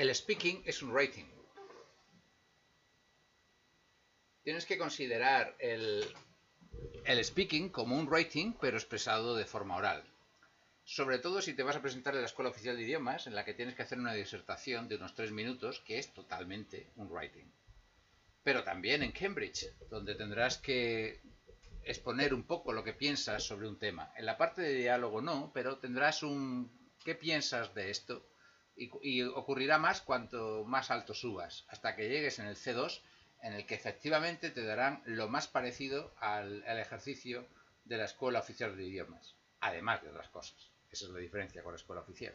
El speaking es un rating. Tienes que considerar el, speaking como un rating, pero expresado de forma oral. Sobre todo si te vas a presentar en la Escuela Oficial de Idiomas, en la que tienes que hacer una disertación de unos tres minutos, que es totalmente un writing. Pero también en Cambridge, donde tendrás que exponer un poco lo que piensas sobre un tema. En la parte de diálogo no, pero tendrás un ¿qué piensas de esto? Y, ocurrirá más cuanto más alto subas, hasta que llegues en el C2, en el que efectivamente te darán lo más parecido al, ejercicio de la Escuela Oficial de Idiomas, además de otras cosas. Esa es la diferencia con la Escuela Oficial.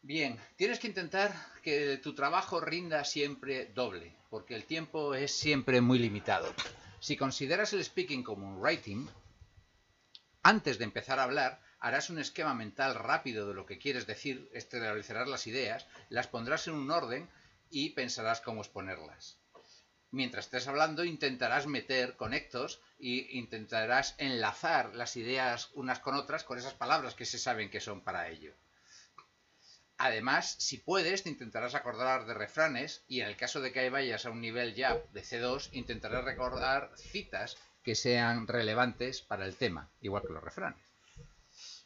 Bien, tienes que intentar que tu trabajo rinda siempre doble, porque el tiempo es siempre muy limitado. Si consideras el speaking como un writing, antes de empezar a hablar, harás un esquema mental rápido de lo que quieres decir, exteriorizarás las ideas, las pondrás en un orden y pensarás cómo exponerlas. Mientras estés hablando, intentarás meter conectos e intentarás enlazar las ideas unas con otras con esas palabras que se saben que son para ello. Además, si puedes, te intentarás acordar de refranes y en el caso de que vayas a un nivel ya de C2, intentarás recordar citas que sean relevantes para el tema, igual que los refranes.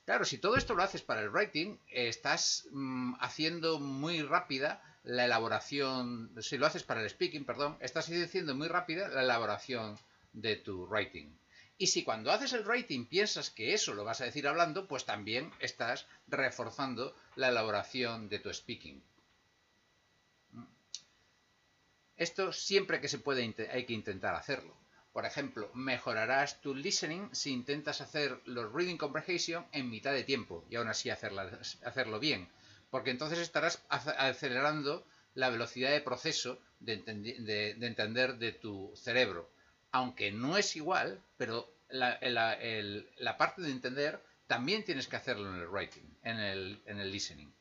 Claro, si todo esto lo haces para el writing, estás mm, haciendo muy rápida la elaboración, si lo haces para el speaking, perdón, estás haciendo muy rápida la elaboración de tu writing. Y si cuando haces el writing piensas que eso lo vas a decir hablando, pues también estás reforzando la elaboración de tu speaking. Esto siempre que se puede hay que intentar hacerlo. Por ejemplo, mejorarás tu listening si intentas hacer los reading comprehension en mitad de tiempo y aún así hacerlo bien, porque entonces estarás acelerando la velocidad de proceso de, entender de tu cerebro. Aunque no es igual, pero la, parte de entender también tienes que hacerlo en el writing, en el, en el listening.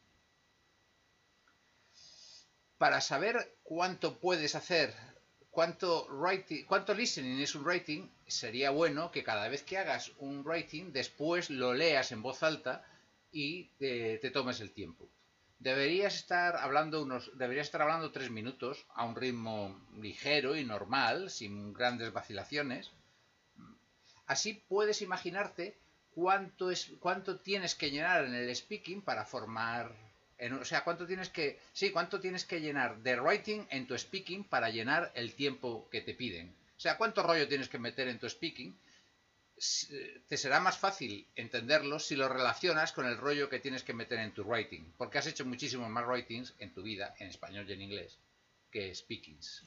Para saber cuánto puedes hacer cuánto, listening es un writing, sería bueno que cada vez que hagas un writing, después lo leas en voz alta y te, tomes el tiempo. Deberías estar hablando unos, deberías estar hablando tres minutos a un ritmo ligero y normal, sin grandes vacilaciones. Así puedes imaginarte cuánto es, cuánto tienes que llenar en el speaking para formar o sea, ¿cuánto tienes que, sí, cuánto tienes que llenar de writing en tu speaking para llenar el tiempo que te piden? O sea, ¿cuánto rollo tienes que meter en tu speaking? Te será más fácil entenderlo si lo relacionas con el rollo que tienes que meter en tu writing, porque has hecho muchísimos más writings en tu vida, en español y en inglés, que speakings.